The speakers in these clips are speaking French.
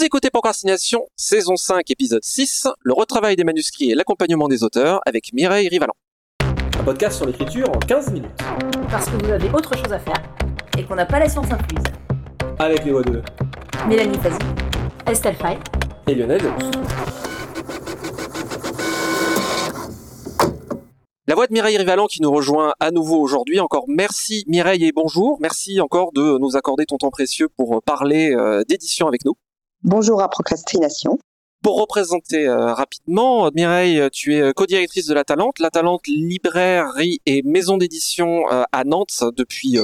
Vous écoutez Procrastination, saison 5, épisode 6, le retravail des manuscrits et l'accompagnement des auteurs avec Mireille Rivalan. Un podcast sur l'écriture en 15 minutes. Parce que vous avez autre chose à faire et qu'on n'a pas la science incluse. Avec les voix de Mélanie Fazi, Estelle Fay et Lionel. La voix de Mireille Rivalan qui nous rejoint à nouveau aujourd'hui. Encore merci Mireille et bonjour. Merci encore de nous accorder ton temps précieux pour parler euh, d'édition avec nous. Bonjour à Procrastination. Pour représenter euh, rapidement, Mireille, tu es euh, co-directrice de La Talente. La Talente, librairie et maison d'édition euh, à Nantes depuis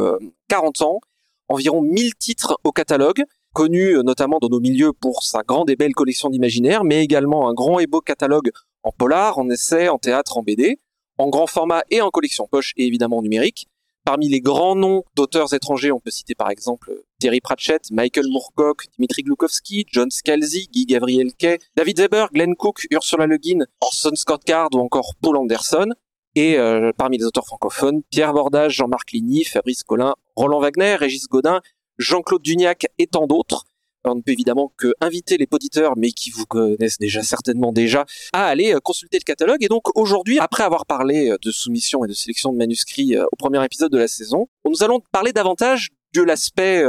40 ans. Environ 1000 titres au catalogue, connu notamment dans nos milieux pour sa grande et belle collection d'imaginaire, mais également un grand et beau catalogue en polar, en essai, en théâtre, en BD, en grand format et en collection poche et évidemment numérique. Parmi les grands noms d'auteurs étrangers, on peut citer par exemple Terry Pratchett, Michael Moorcock, Dimitri Glukowski, John Scalzi, Guy Gabriel Kay, David Zeber, Glenn Cook, Ursula Le Guin, Orson Scott Card ou encore Paul Anderson. Et euh, parmi les auteurs francophones, Pierre Bordage, Jean-Marc Ligny, Fabrice Collin, Roland Wagner, Régis Godin, Jean-Claude Duniac et tant d'autres on ne peut évidemment que inviter les auditeurs, mais qui vous connaissent déjà certainement déjà, à aller euh, consulter le catalogue. Et donc aujourd'hui, après avoir parlé euh, de soumission et de sélection de manuscrits au premier épisode de la saison, nous allons parler davantage l'aspect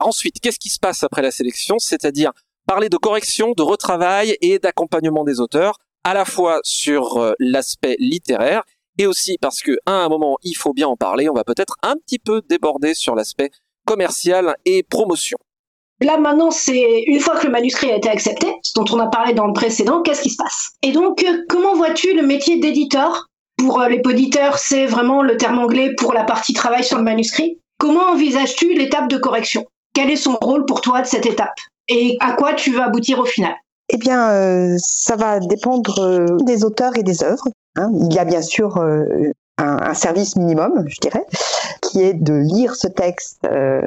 ensuite. Qu'est-ce qui se passe après la sélection? C'est-à-dire parler de correction, de retravail et d'accompagnement des auteurs, à la fois sur l'aspect littéraire et aussi parce que à un moment il faut bien en parler. On va peut-être un petit peu déborder sur l'aspect commercial et promotion. Là maintenant, c'est une fois que le manuscrit a été accepté, dont on a parlé dans le précédent, qu'est-ce qui se passe? Et donc, euh, comment vois-tu le métier d'éditeur? Pour euh, les poditeurs, c'est vraiment le terme anglais pour la partie travail sur le manuscrit? Comment envisages-tu l'étape de correction? Quel est son rôle pour toi de cette étape? Et à quoi tu vas aboutir au final? Eh bien, euh, ça va dépendre des auteurs et des œuvres. Hein. Il y a bien sûr un, service minimum, je dirais, qui est de lire ce texte euh,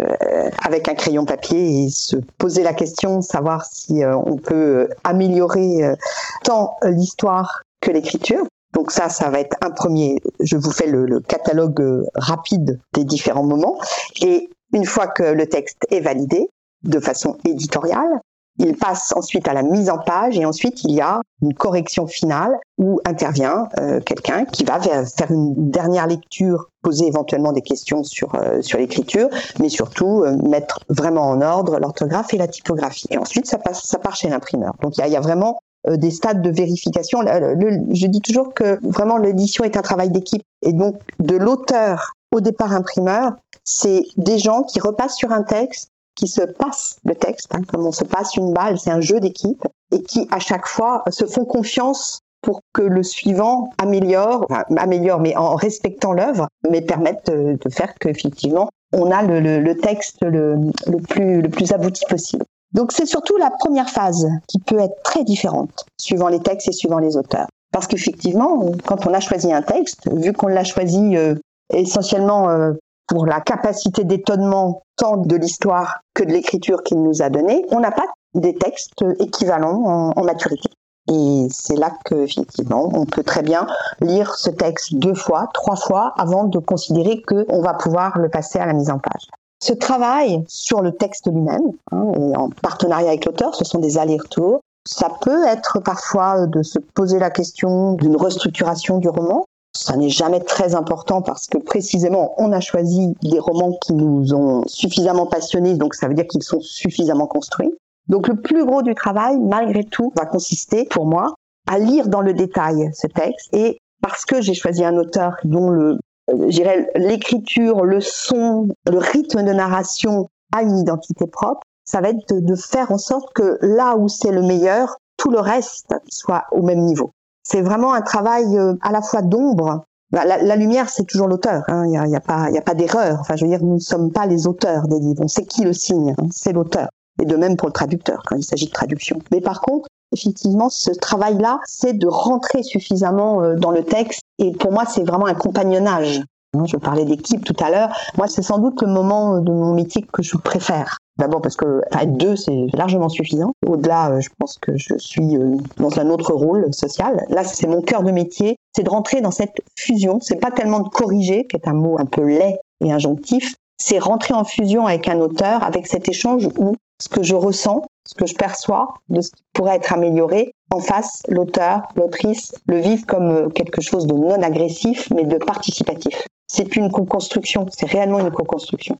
avec un crayon papier et se poser la question savoir si euh, on peut améliorer euh, tant l'histoire que l'écriture. Donc ça, ça va être un premier. Je vous fais le, le catalogue rapide des différents moments. Et une fois que le texte est validé de façon éditoriale, il passe ensuite à la mise en page et ensuite il y a une correction finale où intervient euh, quelqu'un qui va faire une dernière lecture, poser éventuellement des questions sur euh, sur l'écriture, mais surtout euh, mettre vraiment en ordre l'orthographe et la typographie. Et ensuite ça passe, ça part chez l'imprimeur. Donc il y y a, vraiment des stades de vérification. je dis toujours que vraiment l'édition est un travail d'équipe et donc de l'auteur au départ imprimeur, c'est des gens qui repassent sur un texte qui se passent le texte, hein, comme on se passe une balle, c'est un jeu d'équipe, et qui à chaque fois se font confiance pour que le suivant améliore, enfin, améliore, mais en respectant l'œuvre, mais permette de, faire qu'effectivement on a le, le, le texte le, plus, le plus abouti possible. Donc c'est surtout la première phase qui peut être très différente suivant les textes et suivant les auteurs. Parce qu'effectivement, quand on a choisi un texte, vu qu'on l'a choisi euh, essentiellement euh, pour la capacité d'étonnement tant de l'histoire que de l'écriture qu'il nous a donnée, on n'a pas des textes équivalents en, maturité. Et c'est là que effectivement, on peut très bien lire ce texte deux fois, trois fois avant de considérer qu'on va pouvoir le passer à la mise en page. Ce travail sur le texte lui-même, hein, et en partenariat avec l'auteur, ce sont des allers-retours. Ça peut être parfois de se poser la question d'une restructuration du roman, ça n'est jamais très important parce que précisément, on a choisi des romans qui nous ont suffisamment passionnés, donc ça veut dire qu'ils sont suffisamment construits. Donc le plus gros du travail, malgré tout, va consister, pour moi, à lire dans le détail ce texte et parce que j'ai choisi un auteur dont le, euh, l'écriture, le son, le rythme de narration a une identité propre, ça va être de faire en sorte que là où c'est le meilleur, tout le reste soit au même niveau. C'est vraiment un travail euh, à la fois d'ombre. Bah, la, lumière, c'est toujours l'auteur. Hein. Il n'y a, pas, y a pas d'erreur. Enfin, je veux dire, nous ne sommes pas les auteurs des livres. On sait qui le signe. Hein. C'est l'auteur. Et de même pour le traducteur quand il s'agit de traduction. Mais par contre, effectivement, ce travail-là, c'est de rentrer suffisamment euh, dans le texte. Et pour moi, c'est vraiment un compagnonnage. Hein, je parlais d'équipe tout à l'heure. Moi, c'est sans doute le moment de mon métier que je préfère. D'abord parce que enfin, deux, c'est largement suffisant. Au-delà, euh, je pense que je suis euh, dans un autre rôle social. Là, c'est mon cœur de métier, c'est de rentrer dans cette fusion. C'est pas tellement de corriger, qui est un mot un peu laid et injonctif, c'est rentrer en fusion avec un auteur, avec cet échange où ce que je ressens, ce que je perçois de ce qui pourrait être amélioré, en face, l'auteur, l'autrice le vivent comme euh, quelque chose de non agressif, mais de participatif. C'est une co-construction, c'est réellement une co-construction.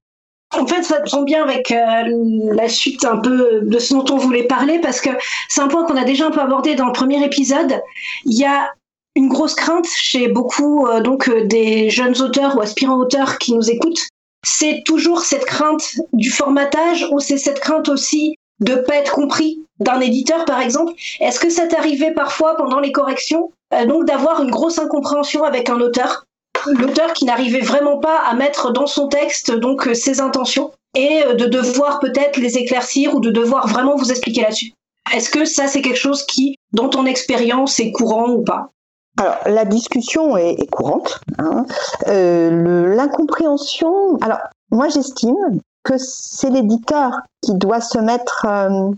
En fait, ça tombe bien avec euh, la suite un peu de ce dont on voulait parler parce que c'est un point qu'on a déjà un peu abordé dans le premier épisode. Il y a une grosse crainte chez beaucoup euh, donc des jeunes auteurs ou aspirants auteurs qui nous écoutent. C'est toujours cette crainte du formatage ou c'est cette crainte aussi de pas être compris d'un éditeur par exemple? Est-ce que ça t'arrivait parfois pendant les corrections donc d'avoir une grosse incompréhension avec un auteur? L'auteur qui n'arrivait vraiment pas à mettre dans son texte donc euh, ses intentions et euh, de devoir peut-être les éclaircir ou de devoir vraiment vous expliquer là-dessus? Est-ce que ça c'est quelque chose qui, dans ton expérience, est courant ou pas? Alors, la discussion est, courante. Hein. Euh, L'incompréhension, alors moi j'estime que c'est l'éditeur qui doit se mettre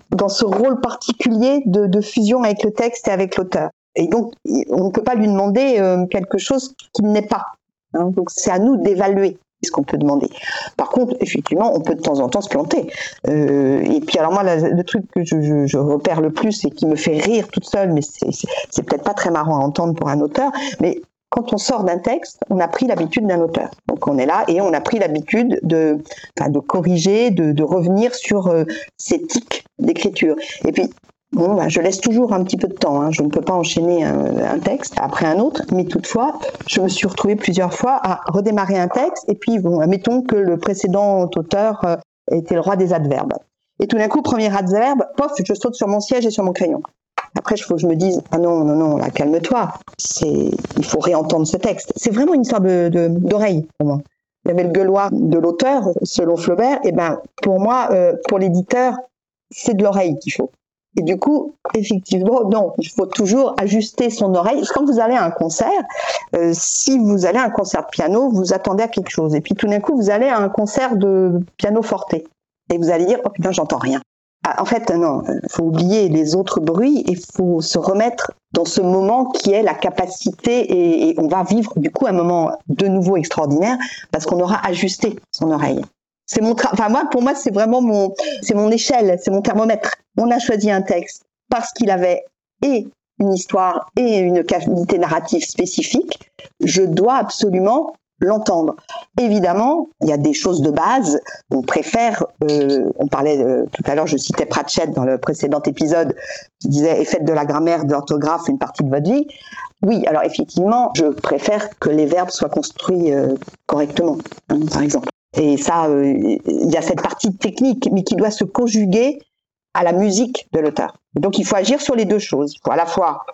dans ce rôle particulier de, de, fusion avec le texte et avec l'auteur. Et donc, on ne peut pas lui demander quelque chose qu'il n'est pas. Hein, donc c'est à nous d'évaluer ce qu'on peut demander. Par contre, effectivement, on peut de temps en temps se planter. Euh, et puis alors moi, le truc que je, repère le plus et qui me fait rire toute seule, mais c'est peut-être pas très marrant à entendre pour un auteur, mais quand on sort d'un texte, on a pris l'habitude d'un auteur. Donc on est là et on a pris l'habitude de, corriger, de, revenir sur euh, ces tics d'écriture. Et puis Bon, bah, je laisse toujours un petit peu de temps. Hein. Je ne peux pas enchaîner un, texte après un autre, mais toutefois, je me suis retrouvée plusieurs fois à redémarrer un texte. Et puis, bon, admettons que le précédent auteur euh, était le roi des adverbes. Et tout d'un coup, premier adverbe, pof, je saute sur mon siège et sur mon crayon. Après, il faut que je me dise, ah non, non, non, là, calme-toi. Il faut réentendre ce texte. C'est vraiment une histoire de, d'oreille pour moi. Il y avait le gueuloir de l'auteur, selon Flaubert. Et ben, pour moi, euh, pour l'éditeur, c'est de l'oreille qu'il faut. Et du coup, effectivement, non, il faut toujours ajuster son oreille. Quand vous allez à un concert, euh, si vous allez à un concert de piano, vous attendez à quelque chose. Et puis tout d'un coup, vous allez à un concert de piano forte. Et vous allez dire, oh putain, j'entends rien. Ah, en fait, non, il faut oublier les autres bruits et il faut se remettre dans ce moment qui est la capacité et, et on va vivre du coup un moment de nouveau extraordinaire parce qu'on aura ajusté son oreille. C'est mon enfin moi pour moi c'est vraiment mon c'est mon échelle, c'est mon thermomètre. On a choisi un texte parce qu'il avait et une histoire et une qualité narrative spécifique. Je dois absolument l'entendre. Évidemment, il y a des choses de base. On préfère, euh, on parlait euh, tout à l'heure, je citais Pratchett dans le précédent épisode, qui disait et faites de la grammaire, de l'orthographe une partie de votre vie. Oui, alors effectivement, je préfère que les verbes soient construits euh, correctement, hein, par exemple. Et ça, euh, il y a cette partie technique, mais qui doit se conjuguer à la musique de l'auteur. Donc il faut agir sur les deux choses. Il faut à la fois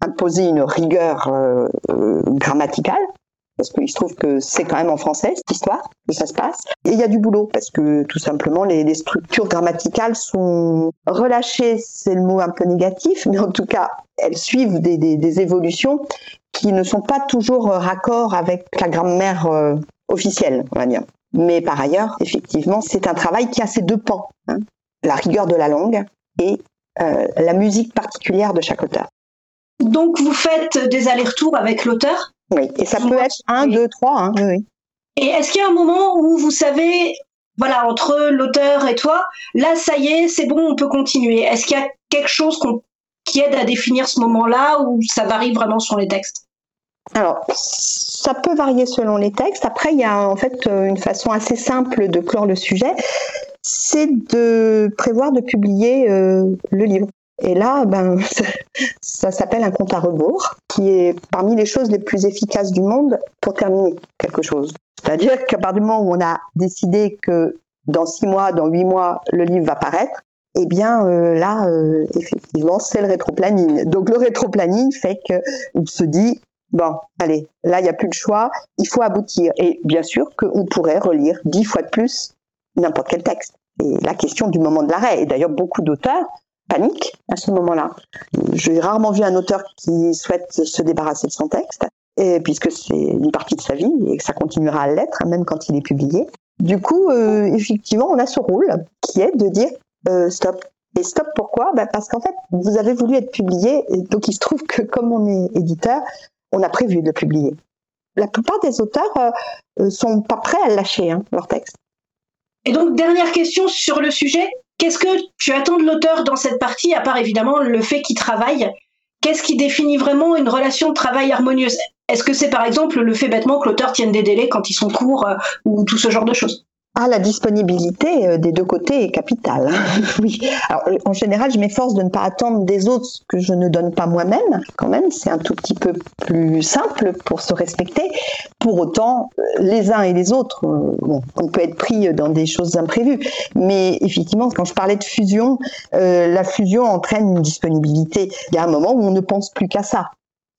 imposer une rigueur euh, euh, grammaticale, parce qu'il se trouve que c'est quand même en français cette histoire que ça se passe. Et il y a du boulot parce que tout simplement les, structures grammaticales sont relâchées, c'est le mot un peu négatif, mais en tout cas elles suivent des, des, des évolutions qui ne sont pas toujours raccord avec la grammaire officielle, on va dire. Mais par ailleurs, effectivement, c'est un travail qui a ces deux pans, hein. la rigueur de la langue et euh, la musique particulière de chaque auteur. Donc vous faites des allers-retours avec l'auteur? Oui, et ça peut être un, deux, trois. Hein, oui. Et est-ce qu'il y a un moment où vous savez, voilà, entre l'auteur et toi, là, ça y est, c'est bon, on peut continuer? Est-ce qu'il y a quelque chose qui aide à définir ce moment-là ou ça varie vraiment sur les textes? Alors, ça peut varier selon les textes. Après, il y a en fait euh, une façon assez simple de clore le sujet, c'est de prévoir de publier euh, le livre. Et là, ben, ça, s'appelle un compte à rebours, qui est parmi les choses les plus efficaces du monde pour terminer quelque chose. C'est-à-dire qu'à partir du moment où on a décidé que dans six mois, dans huit mois, le livre va paraître, eh bien euh, là, effectivement, c'est le rétroplanning. Donc le rétroplanning fait qu'on se dit, Bon, allez, là, il n'y a plus de choix, il faut aboutir. Et bien sûr qu'on pourrait relire dix fois de plus n'importe quel texte. Et la question du moment de l'arrêt. Et d'ailleurs, beaucoup d'auteurs paniquent à ce moment-là. J'ai rarement vu un auteur qui souhaite se débarrasser de son texte, puisque c'est une partie de sa vie et que ça continuera à l'être, même quand il est publié. Du coup, euh, effectivement, on a ce rôle qui est de dire euh, stop. Et stop pourquoi? Ben Parce qu'en fait, vous avez voulu être publié, donc il se trouve que comme on est éditeur, on a prévu de publier. La plupart des auteurs euh, sont pas prêts à lâcher hein, leur texte. Et donc, dernière question sur le sujet. Qu'est-ce que tu attends de l'auteur dans cette partie, à part évidemment le fait qu'il travaille? Qu'est-ce qui définit vraiment une relation de travail harmonieuse? Est-ce que c'est par exemple le fait bêtement que l'auteur tienne des délais quand ils sont courts euh, ou tout ce genre de choses? Ah, la disponibilité euh, des deux côtés est capitale. Hein. oui. Euh, en général, je m'efforce de ne pas attendre des autres ce que je ne donne pas moi-même. Quand même, c'est un tout petit peu plus simple pour se respecter. Pour autant, euh, les uns et les autres, bon, on peut être pris dans des choses imprévues. Mais effectivement, quand je parlais de fusion, la fusion entraîne une disponibilité. Il y a un moment où on ne pense plus qu'à ça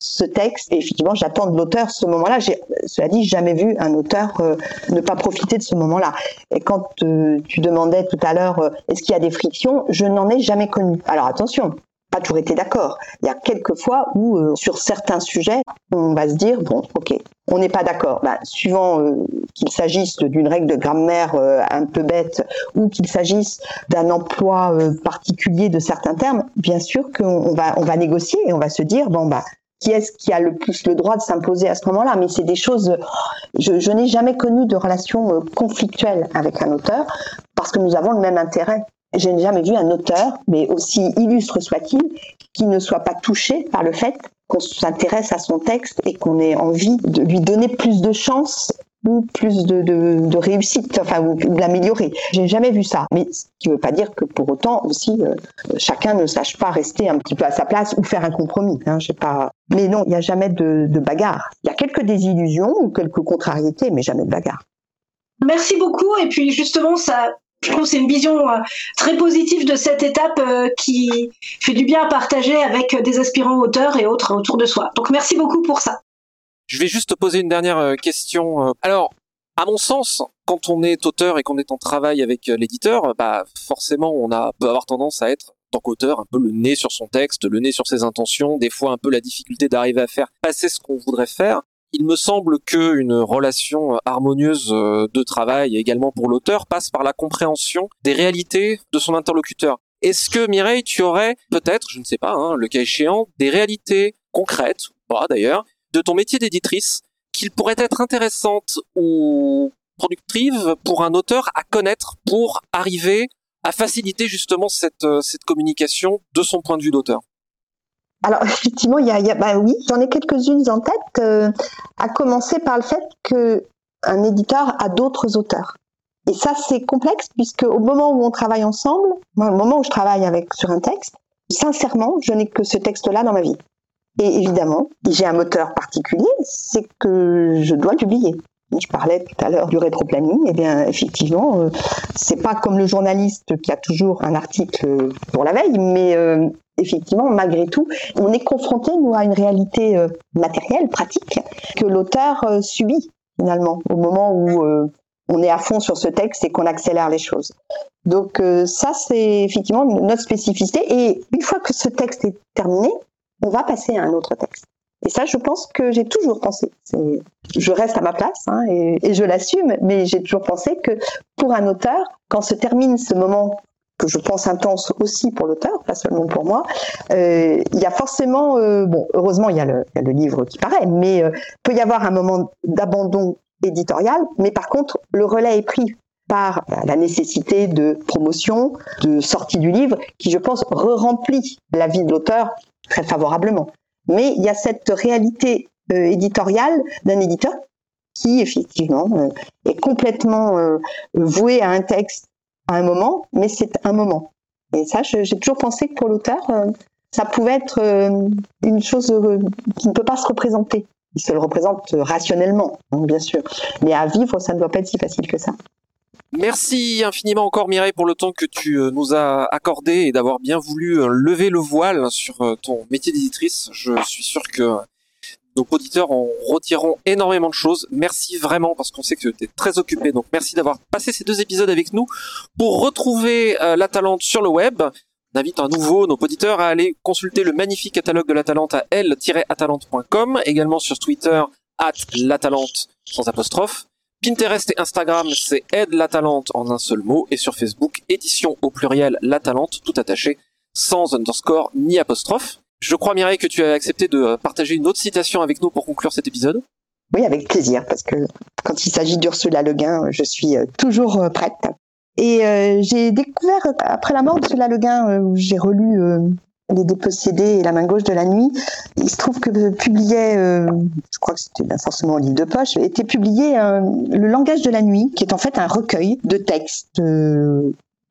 ce texte. Et effectivement, j'attends de l'auteur ce moment-là. J'ai, cela dit, jamais vu un auteur euh, ne pas profiter de ce moment-là. Et quand euh, tu demandais tout à l'heure, euh, est-ce qu'il y a des frictions Je n'en ai jamais connu. Alors attention, pas toujours été d'accord. Il y a quelques fois où, sur certains sujets, on va se dire, bon, ok, on n'est pas d'accord. Ben, suivant qu'il s'agisse d'une règle de grammaire un peu bête ou qu'il s'agisse d'un emploi particulier de certains termes, bien sûr qu'on va, on va négocier et on va se dire, bon, bah, qui est-ce qui a le plus le droit de s'imposer à ce moment-là. Mais c'est des choses. Je, n'ai jamais connu de relation euh, conflictuelle avec un auteur parce que nous avons le même intérêt. Je n'ai jamais vu un auteur, mais aussi illustre soit-il, qui ne soit pas touché par le fait qu'on s'intéresse à son texte et qu'on ait envie de lui donner plus de chance ou plus de, réussite, enfin, ou, de l'améliorer. J'ai jamais vu ça. Mais ce qui ne veut pas dire que pour autant aussi euh, chacun ne sache pas rester un petit peu à sa place ou faire un compromis. Hein, je sais pas. Mais non, il n'y a jamais de, de bagarre. Il y a quelques désillusions ou quelques contrariétés, mais jamais de bagarre. Merci beaucoup. Et puis justement, ça, je trouve c'est une vision euh, très positive de cette étape euh, qui fait du bien à partager avec des aspirants auteurs et autres autour de soi. Donc merci beaucoup pour ça. Je vais juste te poser une dernière euh, question. Euh. Alors, à mon sens, quand on est auteur et qu'on est en travail avec euh, l'éditeur, bah forcément, on a peut avoir tendance à être tant qu'auteur un peu le nez sur son texte, le nez sur ses intentions, des fois un peu la difficulté d'arriver à faire passer ce qu'on voudrait faire. Il me semble que une relation harmonieuse de travail également pour l'auteur passe par la compréhension des réalités de son interlocuteur. Est-ce que Mireille, tu aurais peut-être, je ne sais pas, hein, le cas échéant, des réalités concrètes, pas d'ailleurs, de ton métier d'éditrice qu'il pourrait être intéressante ou productive pour un auteur à connaître pour arriver à faciliter justement cette, euh, cette communication de son point de vue d'auteur alors effectivement, il y a, bah oui, j'en ai quelques-unes en tête, euh, à commencer par le fait que un éditeur a d'autres auteurs. Et ça, c'est complexe puisque au moment où on travaille ensemble, au moment où je travaille avec sur un texte, sincèrement, je n'ai que ce texte-là dans ma vie. Et évidemment, j'ai un moteur particulier, c'est que je dois publier. Je parlais tout à l'heure du rétroplanning. Eh bien, effectivement, euh, c'est pas comme le journaliste qui a toujours un article pour la veille, mais euh, effectivement, malgré tout, on est confronté nous à une réalité euh, matérielle, pratique, que l'auteur subit finalement au moment où on est à fond sur ce texte et qu'on accélère les choses. Donc ça, c'est effectivement notre spécificité. Et une fois que ce texte est terminé, on va passer à un autre texte. Et ça, je pense que j'ai toujours pensé. Je reste à ma place hein, et, je l'assume, mais j'ai toujours pensé que pour un auteur, quand se termine ce moment que je pense intense aussi pour l'auteur, pas seulement pour moi, euh, il y a forcément, euh, bon, heureusement il y, a le, livre qui paraît, mais euh, peut y avoir un moment d'abandon éditorial, mais par contre le relais est pris par la nécessité de promotion, de sortie du livre, qui je pense re-remplit la vie de l'auteur très favorablement. Mais il y a cette réalité euh, éditoriale d'un éditeur qui effectivement euh, est complètement euh, voué à un texte à un moment, mais c'est un moment. Et ça, j'ai toujours pensé que pour l'auteur, ça pouvait être une chose qui ne peut pas se représenter. Il se le représente rationnellement, hein, bien sûr. Mais à vivre, ça ne doit pas être si facile que ça. Merci infiniment encore Mireille pour le temps que tu euh, nous as accordé et d'avoir bien voulu euh, lever le voile sur euh, ton métier d'éditrice. Je suis sûr que nos auditeurs en retireront énormément de choses. Merci vraiment parce qu'on sait que tu es très occupé. Donc merci d'avoir passé ces deux épisodes avec nous. Pour retrouver La Talente sur le web, on invite à nouveau nos auditeurs à aller consulter le magnifique catalogue de La Talente à l-atalante.com, également sur Twitter at La Talente sans apostrophe. Pinterest et Instagram, c'est Aide la Talente en un seul mot. Et sur Facebook, édition au pluriel La Talente, tout attaché, sans underscore ni apostrophe. Je crois, Mireille, que tu as accepté de partager une autre citation avec nous pour conclure cet épisode. Oui, avec plaisir, parce que quand il s'agit d'Ursula Le Guin, je suis euh, toujours euh, prête. Et euh, j'ai découvert, après la mort de Cela Le Guin, j'ai relu Les Dépossédés et La main gauche de la nuit, il se trouve que publiait, je crois que c'était forcément un livre de poche, était publié Le langage de la nuit, qui est en fait un recueil de textes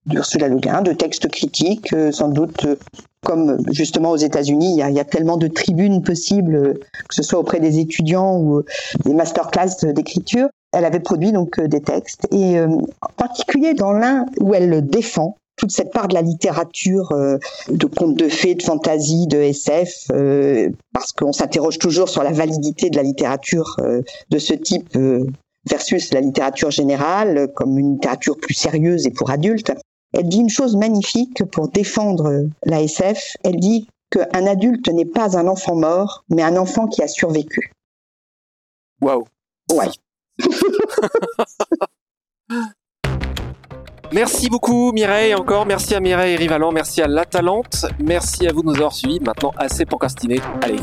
d'Ursula Le Guin, de textes critiques, sans doute comme justement aux États-Unis, il, y, a, tellement de tribunes possibles, que ce soit auprès des étudiants ou des masterclass d'écriture. Elle avait produit donc euh, des textes et euh, en particulier dans l'un où elle défend toute cette part de la littérature euh, de contes de fées, de fantaisie, de SF, parce qu'on s'interroge toujours sur la validité de la littérature de ce type versus la littérature générale, comme une littérature plus sérieuse et pour adultes. Elle dit une chose magnifique pour défendre la SF. Elle dit qu'un adulte n'est pas un enfant mort, mais un enfant qui a survécu. Waouh. Ouais. Merci beaucoup Mireille encore, merci à Mireille Rivalan, merci à La Talente, merci à vous de nous avoir suivis. Maintenant assez procrastiné, allez.